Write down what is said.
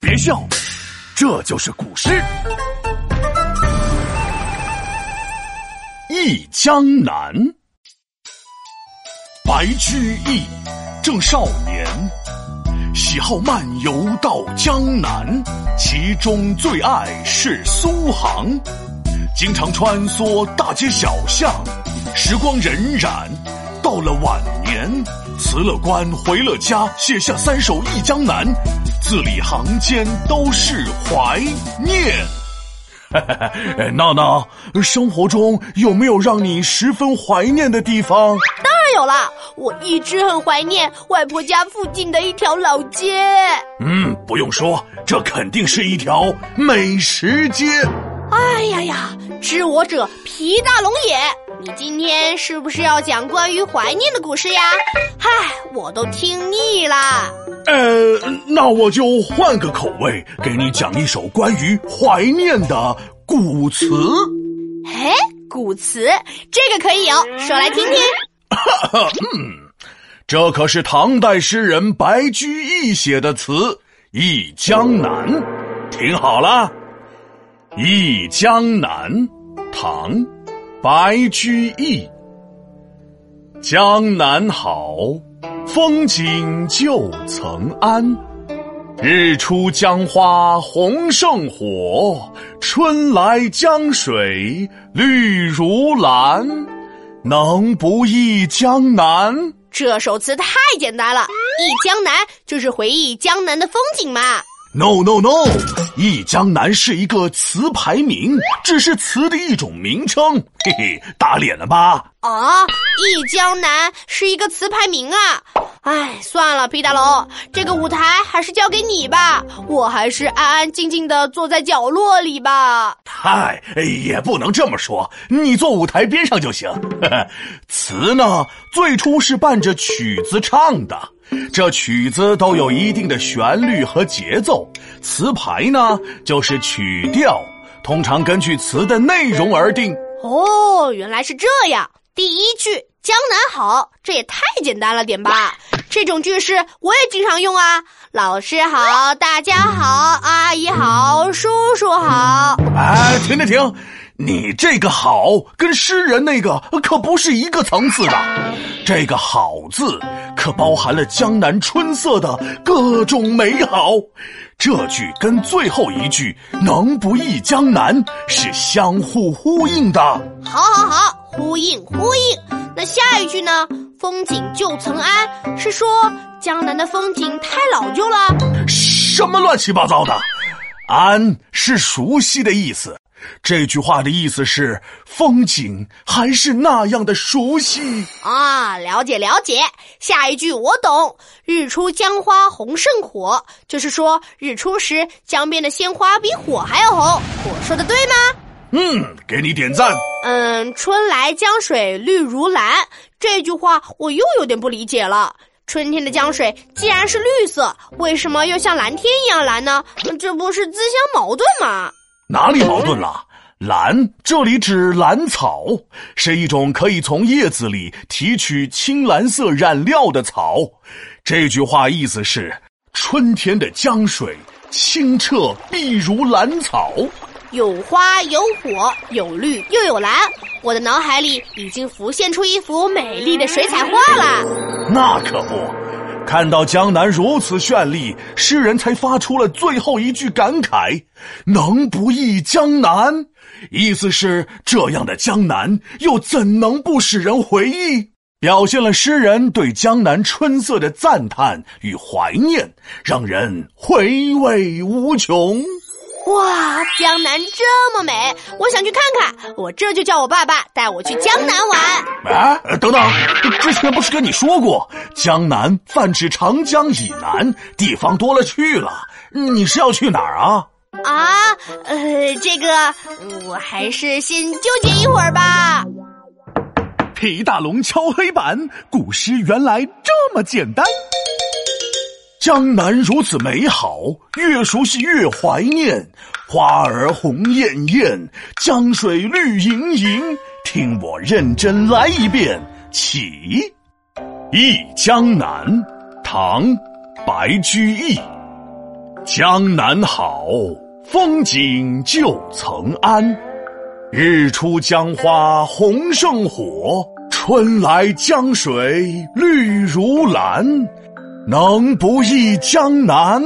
别笑，这就是古诗《忆江南》。白居易，正少年，喜好漫游到江南，其中最爱是苏杭，经常穿梭大街小巷，时光荏苒。到了晚年，辞了官，回了家，写下三首《忆江南》，字里行间都是怀念。闹闹，生活中有没有让你十分怀念的地方？当然有啦，我一直很怀念外婆家附近的一条老街。嗯，不用说，这肯定是一条美食街。哎呀呀，知我者皮大龙也。你今天是不是要讲关于怀念的故事呀？嗨，我都听腻了。呃，那我就换个口味，给你讲一首关于怀念的古词。哎，古词，这个可以有，说来听听。嗯，这可是唐代诗人白居易写的词《忆江南》，听好了，《忆江南》，唐。白居易，江南好，风景旧曾谙。日出江花红胜火，春来江水绿如蓝。能不忆江南？这首词太简单了，忆江南就是回忆江南的风景嘛。No no no，忆江南是一个词牌名，只是词的一种名称。嘿嘿，打脸了吧？啊，忆江南是一个词牌名啊！哎，算了，皮大龙，这个舞台还是交给你吧，我还是安安静静的坐在角落里吧。嗨，也不能这么说，你坐舞台边上就行。词呢，最初是伴着曲子唱的。这曲子都有一定的旋律和节奏，词牌呢就是曲调，通常根据词的内容而定。哦，原来是这样。第一句“江南好”，这也太简单了点吧？这种句式我也经常用啊。老师好，大家好，阿姨好，叔叔好。哎，停停停！你这个“好”跟诗人那个可不是一个层次的。这个“好”字可包含了江南春色的各种美好。这句跟最后一句“能不忆江南”是相互呼应的。好，好，好，呼应，呼应。那下一句呢？“风景旧曾谙”是说江南的风景太老旧了。什么乱七八糟的？“谙”是熟悉的意思。这句话的意思是，风景还是那样的熟悉啊！了解了解，下一句我懂。日出江花红胜火，就是说日出时江边的鲜花比火还要红。我说的对吗？嗯，给你点赞。嗯，春来江水绿如蓝，这句话我又有点不理解了。春天的江水既然是绿色，为什么又像蓝天一样蓝呢？这不是自相矛盾吗？哪里矛盾了？蓝这里指兰草，是一种可以从叶子里提取青蓝色染料的草。这句话意思是：春天的江水清澈，碧如蓝草，有花有火，有绿又有蓝。我的脑海里已经浮现出一幅美丽的水彩画了。那可不。看到江南如此绚丽，诗人才发出了最后一句感慨：“能不忆江南？”意思是这样的江南，又怎能不使人回忆？表现了诗人对江南春色的赞叹与怀念，让人回味无穷。哇，江南这么美，我想去看看。我这就叫我爸爸带我去江南玩。啊，等等，之前不是跟你说过，江南泛指长江以南，地方多了去了。你是要去哪儿啊？啊，呃，这个我还是先纠结一会儿吧。皮大龙敲黑板，古诗原来这么简单。江南如此美好，越熟悉越怀念。花儿红艳艳，江水绿盈盈。听我认真来一遍，起。《忆江南》，唐·白居易。江南好，风景旧曾谙。日出江花红胜火，春来江水绿如蓝。能不忆江南？